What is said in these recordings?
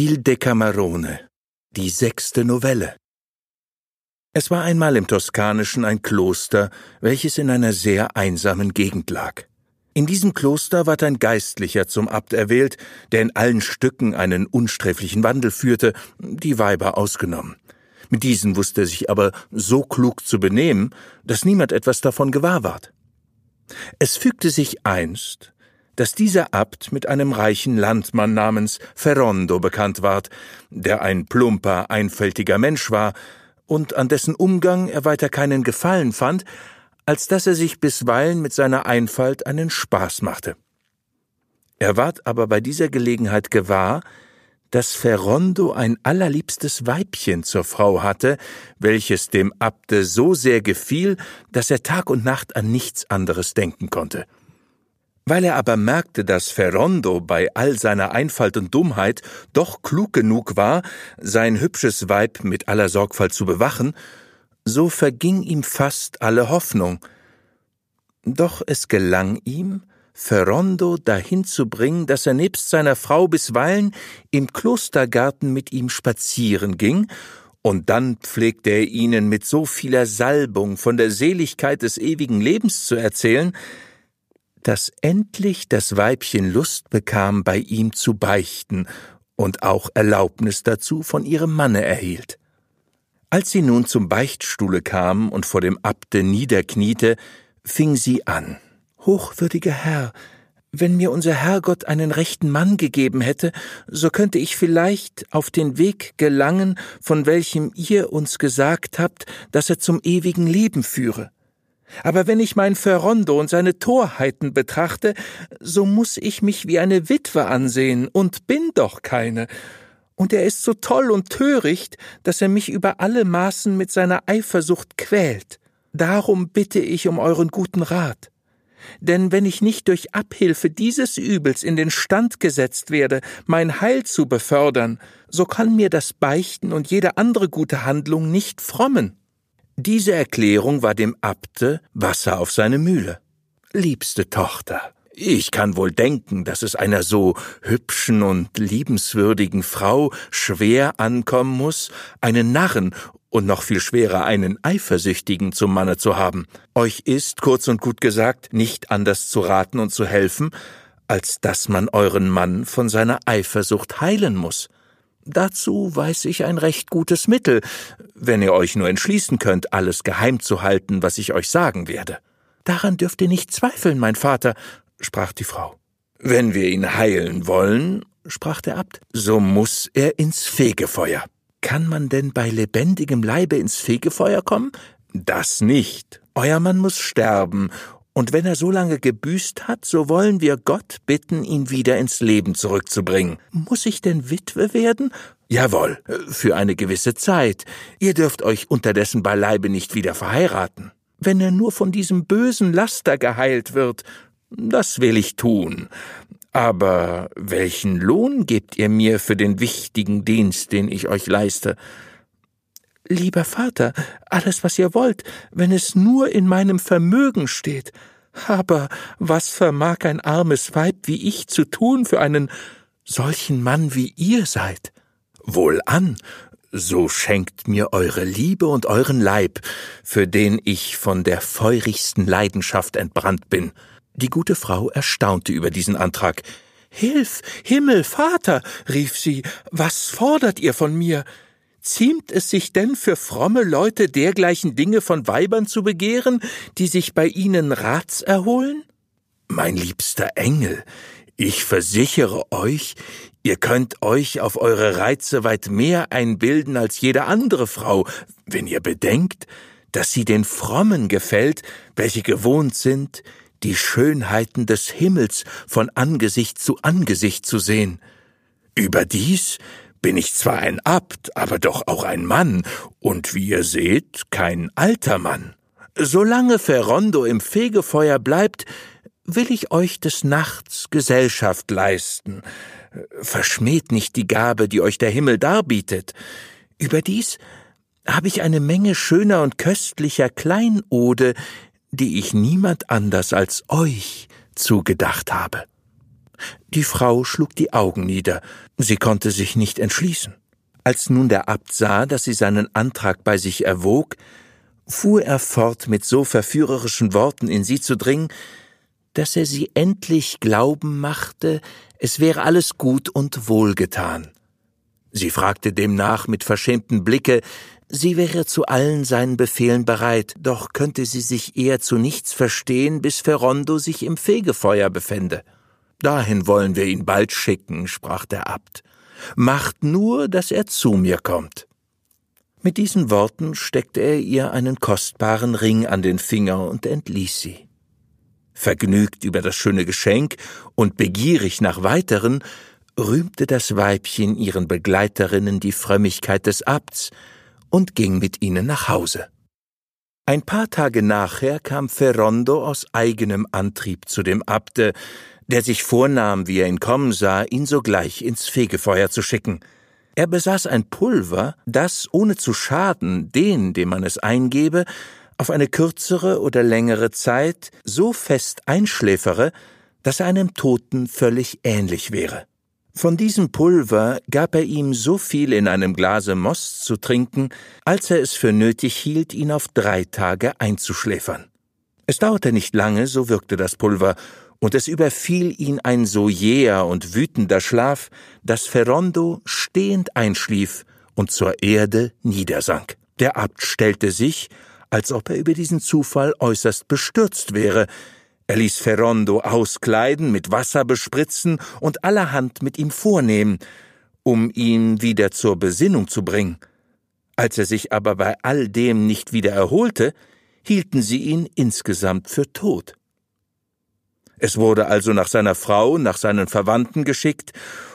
Il Decamerone, die sechste Novelle. Es war einmal im Toskanischen ein Kloster, welches in einer sehr einsamen Gegend lag. In diesem Kloster ward ein Geistlicher zum Abt erwählt, der in allen Stücken einen unsträflichen Wandel führte, die Weiber ausgenommen. Mit diesen wusste er sich aber so klug zu benehmen, dass niemand etwas davon gewahr ward. Es fügte sich einst, dass dieser Abt mit einem reichen Landmann namens Ferrondo bekannt ward, der ein plumper, einfältiger Mensch war und an dessen Umgang er weiter keinen Gefallen fand, als dass er sich bisweilen mit seiner Einfalt einen Spaß machte. Er ward aber bei dieser Gelegenheit gewahr, dass Ferrondo ein allerliebstes Weibchen zur Frau hatte, welches dem Abte so sehr gefiel, dass er Tag und Nacht an nichts anderes denken konnte. Weil er aber merkte, dass Ferrondo bei all seiner Einfalt und Dummheit doch klug genug war, sein hübsches Weib mit aller Sorgfalt zu bewachen, so verging ihm fast alle Hoffnung. Doch es gelang ihm, Ferrondo dahin zu bringen, dass er nebst seiner Frau bisweilen im Klostergarten mit ihm spazieren ging, und dann pflegte er ihnen mit so vieler Salbung von der Seligkeit des ewigen Lebens zu erzählen, dass endlich das Weibchen Lust bekam, bei ihm zu beichten und auch Erlaubnis dazu von ihrem Manne erhielt. Als sie nun zum Beichtstuhle kam und vor dem Abte niederkniete, fing sie an. Hochwürdiger Herr, wenn mir unser Herrgott einen rechten Mann gegeben hätte, so könnte ich vielleicht auf den Weg gelangen, von welchem ihr uns gesagt habt, dass er zum ewigen Leben führe. Aber wenn ich mein Ferrondo und seine Torheiten betrachte, so muss ich mich wie eine Witwe ansehen und bin doch keine. Und er ist so toll und töricht, dass er mich über alle Maßen mit seiner Eifersucht quält. Darum bitte ich um euren guten Rat. Denn wenn ich nicht durch Abhilfe dieses Übels in den Stand gesetzt werde, mein Heil zu befördern, so kann mir das Beichten und jede andere gute Handlung nicht frommen. Diese Erklärung war dem Abte Wasser auf seine Mühle. Liebste Tochter, ich kann wohl denken, dass es einer so hübschen und liebenswürdigen Frau schwer ankommen muss, einen Narren und noch viel schwerer einen Eifersüchtigen zum Manne zu haben. Euch ist, kurz und gut gesagt, nicht anders zu raten und zu helfen, als dass man euren Mann von seiner Eifersucht heilen muss. Dazu weiß ich ein recht gutes Mittel, wenn ihr euch nur entschließen könnt, alles geheim zu halten, was ich euch sagen werde. Daran dürft ihr nicht zweifeln, mein Vater, sprach die Frau. Wenn wir ihn heilen wollen, sprach der Abt, so muss er ins Fegefeuer. Kann man denn bei lebendigem Leibe ins Fegefeuer kommen? Das nicht. Euer Mann muss sterben, und wenn er so lange gebüßt hat, so wollen wir Gott bitten, ihn wieder ins Leben zurückzubringen. Muss ich denn Witwe werden? Jawohl, für eine gewisse Zeit. Ihr dürft euch unterdessen beileibe nicht wieder verheiraten. Wenn er nur von diesem bösen Laster geheilt wird, das will ich tun. Aber welchen Lohn gebt ihr mir für den wichtigen Dienst, den ich euch leiste? Lieber Vater, alles, was ihr wollt, wenn es nur in meinem Vermögen steht. Aber was vermag ein armes Weib wie ich zu tun für einen solchen Mann wie ihr seid? Wohlan, so schenkt mir eure Liebe und euren Leib, für den ich von der feurigsten Leidenschaft entbrannt bin. Die gute Frau erstaunte über diesen Antrag. Hilf, Himmel, Vater, rief sie, was fordert ihr von mir? Ziemt es sich denn für fromme Leute dergleichen Dinge von Weibern zu begehren, die sich bei ihnen Rats erholen? Mein liebster Engel, ich versichere euch, ihr könnt euch auf eure Reize weit mehr einbilden als jede andere Frau, wenn ihr bedenkt, dass sie den Frommen gefällt, welche gewohnt sind, die Schönheiten des Himmels von Angesicht zu Angesicht zu sehen. Überdies bin ich zwar ein Abt, aber doch auch ein Mann, und wie ihr seht, kein alter Mann. Solange Ferrondo im Fegefeuer bleibt, will ich euch des Nachts Gesellschaft leisten. Verschmäht nicht die Gabe, die euch der Himmel darbietet. Überdies habe ich eine Menge schöner und köstlicher Kleinode, die ich niemand anders als euch zugedacht habe. Die Frau schlug die Augen nieder, Sie konnte sich nicht entschließen. Als nun der Abt sah, dass sie seinen Antrag bei sich erwog, fuhr er fort, mit so verführerischen Worten in sie zu dringen, dass er sie endlich glauben machte, es wäre alles gut und wohlgetan. Sie fragte demnach mit verschämtem Blicke, sie wäre zu allen seinen Befehlen bereit, doch könnte sie sich eher zu nichts verstehen, bis Ferrondo sich im Fegefeuer befände. Dahin wollen wir ihn bald schicken, sprach der Abt. Macht nur, dass er zu mir kommt. Mit diesen Worten steckte er ihr einen kostbaren Ring an den Finger und entließ sie. Vergnügt über das schöne Geschenk und begierig nach weiteren, rühmte das Weibchen ihren Begleiterinnen die Frömmigkeit des Abts und ging mit ihnen nach Hause. Ein paar Tage nachher kam Ferrondo aus eigenem Antrieb zu dem Abte, der sich vornahm, wie er ihn kommen sah, ihn sogleich ins Fegefeuer zu schicken. Er besaß ein Pulver, das, ohne zu schaden, den, dem man es eingebe, auf eine kürzere oder längere Zeit so fest einschläfere, dass er einem Toten völlig ähnlich wäre. Von diesem Pulver gab er ihm so viel in einem Glase Most zu trinken, als er es für nötig hielt, ihn auf drei Tage einzuschläfern. Es dauerte nicht lange, so wirkte das Pulver, und es überfiel ihn ein so jäher und wütender Schlaf, dass Ferrondo stehend einschlief und zur Erde niedersank. Der Abt stellte sich, als ob er über diesen Zufall äußerst bestürzt wäre, er ließ Ferrondo auskleiden, mit Wasser bespritzen und allerhand mit ihm vornehmen, um ihn wieder zur Besinnung zu bringen. Als er sich aber bei all dem nicht wieder erholte, hielten sie ihn insgesamt für tot. Es wurde also nach seiner Frau, nach seinen Verwandten geschickt,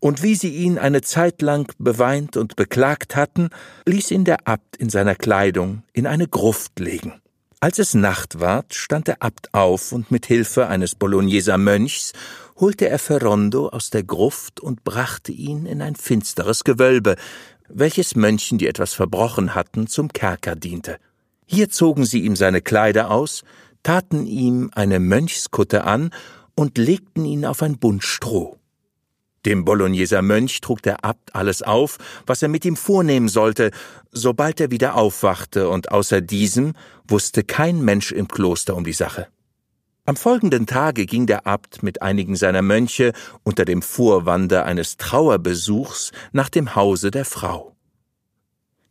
und wie sie ihn eine Zeit lang beweint und beklagt hatten, ließ ihn der Abt in seiner Kleidung in eine Gruft legen. Als es Nacht ward, stand der Abt auf und mit Hilfe eines Bologneser Mönchs holte er Ferrondo aus der Gruft und brachte ihn in ein finsteres Gewölbe, welches Mönchen, die etwas verbrochen hatten, zum Kerker diente. Hier zogen sie ihm seine Kleider aus, taten ihm eine Mönchskutte an und legten ihn auf ein Bund Stroh. Dem Bologneser Mönch trug der Abt alles auf, was er mit ihm vornehmen sollte, sobald er wieder aufwachte, und außer diesem wusste kein Mensch im Kloster um die Sache. Am folgenden Tage ging der Abt mit einigen seiner Mönche unter dem Vorwande eines Trauerbesuchs nach dem Hause der Frau.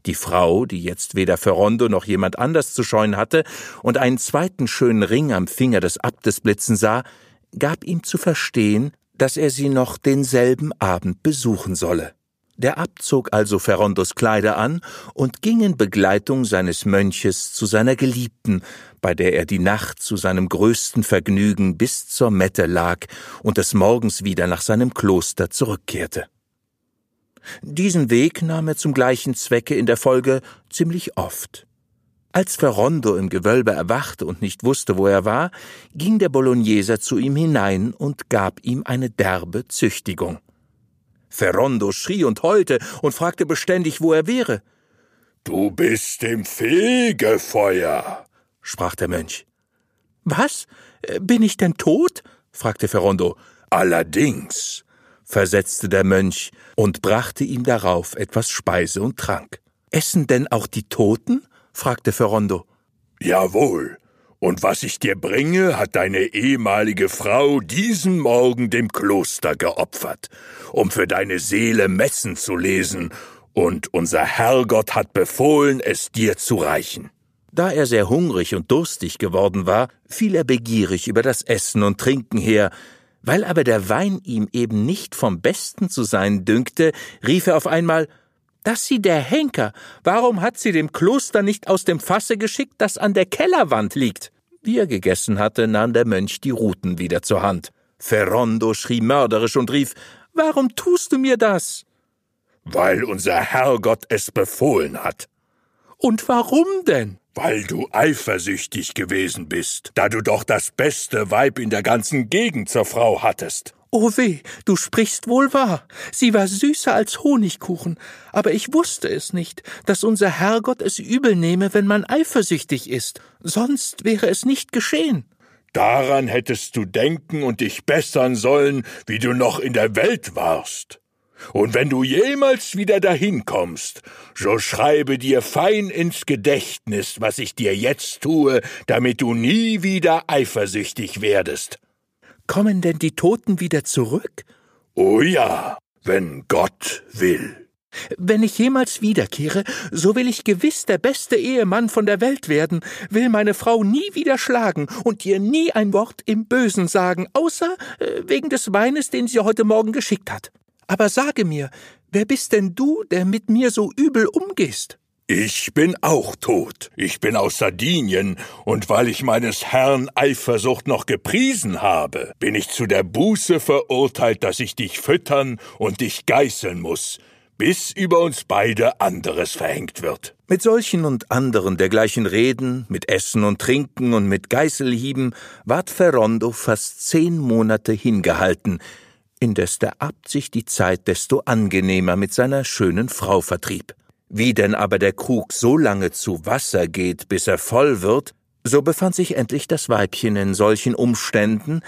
Die Frau, die jetzt weder Ferrondo noch jemand anders zu scheuen hatte und einen zweiten schönen Ring am Finger des Abtes blitzen sah, gab ihm zu verstehen, dass er sie noch denselben Abend besuchen solle. Der Abt zog also Ferrondos Kleider an und ging in Begleitung seines Mönches zu seiner Geliebten, bei der er die Nacht zu seinem größten Vergnügen bis zur Mette lag und des Morgens wieder nach seinem Kloster zurückkehrte. Diesen Weg nahm er zum gleichen Zwecke in der Folge ziemlich oft. Als Ferrondo im Gewölbe erwachte und nicht wusste, wo er war, ging der Bologneser zu ihm hinein und gab ihm eine derbe Züchtigung. Ferrondo schrie und heulte und fragte beständig, wo er wäre. Du bist im Fegefeuer, sprach der Mönch. Was? Bin ich denn tot? fragte Ferrondo. Allerdings, versetzte der Mönch und brachte ihm darauf etwas Speise und Trank. Essen denn auch die Toten? fragte Ferrondo. Jawohl. Und was ich dir bringe, hat deine ehemalige Frau diesen Morgen dem Kloster geopfert, um für deine Seele Messen zu lesen, und unser Herrgott hat befohlen, es dir zu reichen. Da er sehr hungrig und durstig geworden war, fiel er begierig über das Essen und Trinken her, weil aber der Wein ihm eben nicht vom Besten zu sein dünkte, rief er auf einmal das sie der Henker. Warum hat sie dem Kloster nicht aus dem Fasse geschickt, das an der Kellerwand liegt? Wie er gegessen hatte, nahm der Mönch die Ruten wieder zur Hand. Ferrondo schrie mörderisch und rief, Warum tust du mir das? Weil unser Herrgott es befohlen hat. Und warum denn? Weil du eifersüchtig gewesen bist, da du doch das beste Weib in der ganzen Gegend zur Frau hattest. Oh weh, du sprichst wohl wahr. Sie war süßer als Honigkuchen, aber ich wusste es nicht, dass unser Herrgott es übel nehme, wenn man eifersüchtig ist. Sonst wäre es nicht geschehen. Daran hättest du denken und dich bessern sollen, wie du noch in der Welt warst. Und wenn du jemals wieder dahin kommst, so schreibe dir fein ins Gedächtnis, was ich dir jetzt tue, damit du nie wieder eifersüchtig werdest. Kommen denn die Toten wieder zurück? Oh ja, wenn Gott will. Wenn ich jemals wiederkehre, so will ich gewiss der beste Ehemann von der Welt werden, will meine Frau nie wieder schlagen und ihr nie ein Wort im Bösen sagen, außer äh, wegen des Weines, den sie heute Morgen geschickt hat. Aber sage mir, wer bist denn du, der mit mir so übel umgehst? Ich bin auch tot. Ich bin aus Sardinien, und weil ich meines Herrn Eifersucht noch gepriesen habe, bin ich zu der Buße verurteilt, dass ich dich füttern und dich geißeln muss, bis über uns beide anderes verhängt wird. Mit solchen und anderen dergleichen Reden, mit Essen und Trinken und mit Geißelhieben ward Ferrondo fast zehn Monate hingehalten, indes der Abt sich die Zeit desto angenehmer mit seiner schönen Frau vertrieb. Wie denn aber der Krug so lange zu Wasser geht, bis er voll wird, so befand sich endlich das Weibchen in solchen Umständen,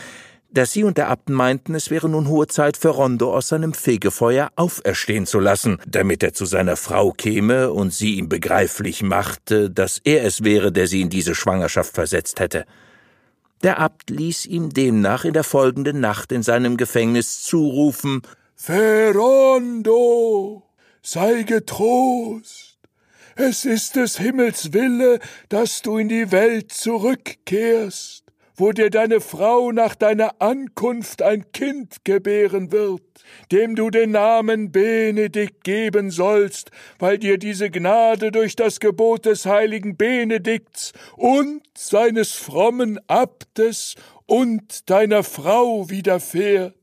dass sie und der Abt meinten, es wäre nun hohe Zeit für Rondo aus seinem Fegefeuer auferstehen zu lassen, damit er zu seiner Frau käme und sie ihm begreiflich machte, dass er es wäre, der sie in diese Schwangerschaft versetzt hätte. Der Abt ließ ihm demnach in der folgenden Nacht in seinem Gefängnis zurufen Ferrondo, sei getrost. Es ist des Himmels Wille, dass du in die Welt zurückkehrst, wo dir deine Frau nach deiner Ankunft ein Kind gebären wird, dem du den Namen Benedikt geben sollst, weil dir diese Gnade durch das Gebot des heiligen Benedikts und seines frommen Abtes und deiner Frau widerfährt.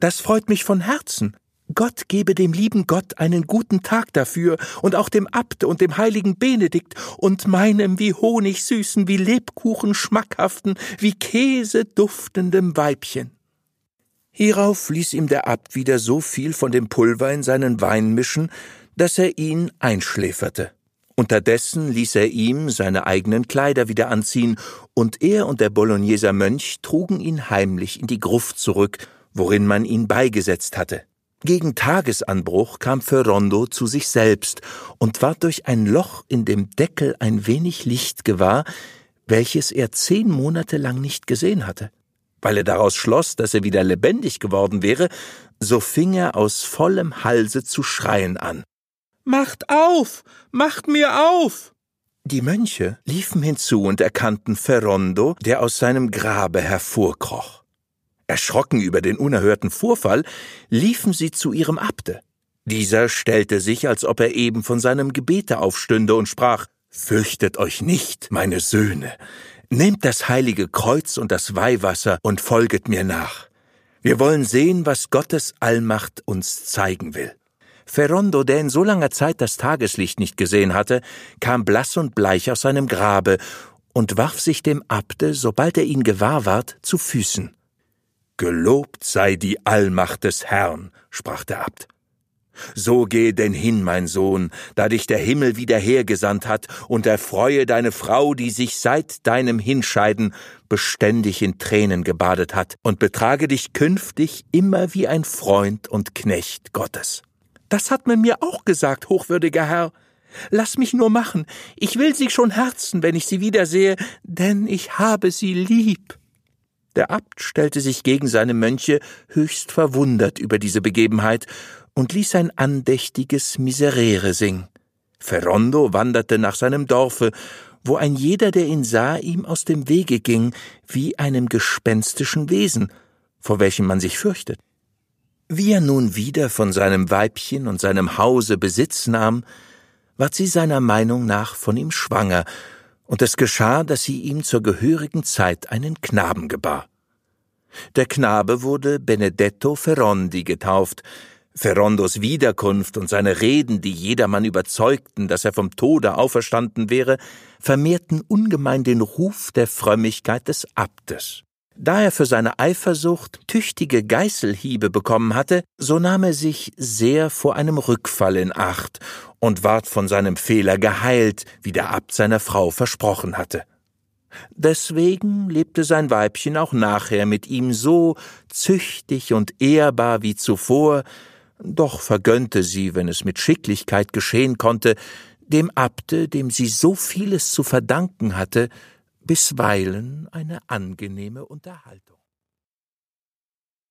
Das freut mich von Herzen. Gott gebe dem lieben Gott einen guten Tag dafür und auch dem Abt und dem heiligen Benedikt und meinem wie Honig süßen, wie Lebkuchen schmackhaften, wie Käse duftendem Weibchen. Hierauf ließ ihm der Abt wieder so viel von dem Pulver in seinen Wein mischen, dass er ihn einschläferte. Unterdessen ließ er ihm seine eigenen Kleider wieder anziehen, und er und der Bologneser Mönch trugen ihn heimlich in die Gruft zurück, worin man ihn beigesetzt hatte. Gegen Tagesanbruch kam Ferrondo zu sich selbst und ward durch ein Loch in dem Deckel ein wenig Licht gewahr, welches er zehn Monate lang nicht gesehen hatte. Weil er daraus schloss, dass er wieder lebendig geworden wäre, so fing er aus vollem Halse zu schreien an. Macht auf. Macht mir auf. Die Mönche liefen hinzu und erkannten Ferrondo, der aus seinem Grabe hervorkroch. Erschrocken über den unerhörten Vorfall, liefen sie zu ihrem Abte. Dieser stellte sich, als ob er eben von seinem Gebete aufstünde und sprach Fürchtet euch nicht, meine Söhne, Nehmt das heilige Kreuz und das Weihwasser und folget mir nach. Wir wollen sehen, was Gottes Allmacht uns zeigen will. Ferrondo, der in so langer Zeit das Tageslicht nicht gesehen hatte, kam blass und bleich aus seinem Grabe und warf sich dem Abte, sobald er ihn gewahr ward, zu Füßen. Gelobt sei die Allmacht des Herrn, sprach der Abt. So geh denn hin, mein Sohn, da dich der Himmel wieder hergesandt hat, und erfreue deine Frau, die sich seit deinem Hinscheiden beständig in Tränen gebadet hat, und betrage dich künftig immer wie ein Freund und Knecht Gottes. Das hat man mir auch gesagt, hochwürdiger Herr. Lass mich nur machen, ich will sie schon herzen, wenn ich sie wiedersehe, denn ich habe sie lieb. Der Abt stellte sich gegen seine Mönche höchst verwundert über diese Begebenheit und ließ ein andächtiges Miserere singen. Ferrondo wanderte nach seinem Dorfe, wo ein jeder, der ihn sah, ihm aus dem Wege ging, wie einem gespenstischen Wesen, vor welchem man sich fürchtet. Wie er nun wieder von seinem Weibchen und seinem Hause Besitz nahm, ward sie seiner Meinung nach von ihm schwanger, und es geschah, dass sie ihm zur gehörigen Zeit einen Knaben gebar. Der Knabe wurde Benedetto Ferrondi getauft, Ferrondos Wiederkunft und seine Reden, die jedermann überzeugten, dass er vom Tode auferstanden wäre, vermehrten ungemein den Ruf der Frömmigkeit des Abtes. Da er für seine Eifersucht tüchtige Geißelhiebe bekommen hatte, so nahm er sich sehr vor einem Rückfall in Acht und ward von seinem Fehler geheilt, wie der Abt seiner Frau versprochen hatte. Deswegen lebte sein Weibchen auch nachher mit ihm so züchtig und ehrbar wie zuvor, doch vergönnte sie, wenn es mit Schicklichkeit geschehen konnte, dem Abte, dem sie so vieles zu verdanken hatte, bisweilen eine angenehme Unterhaltung.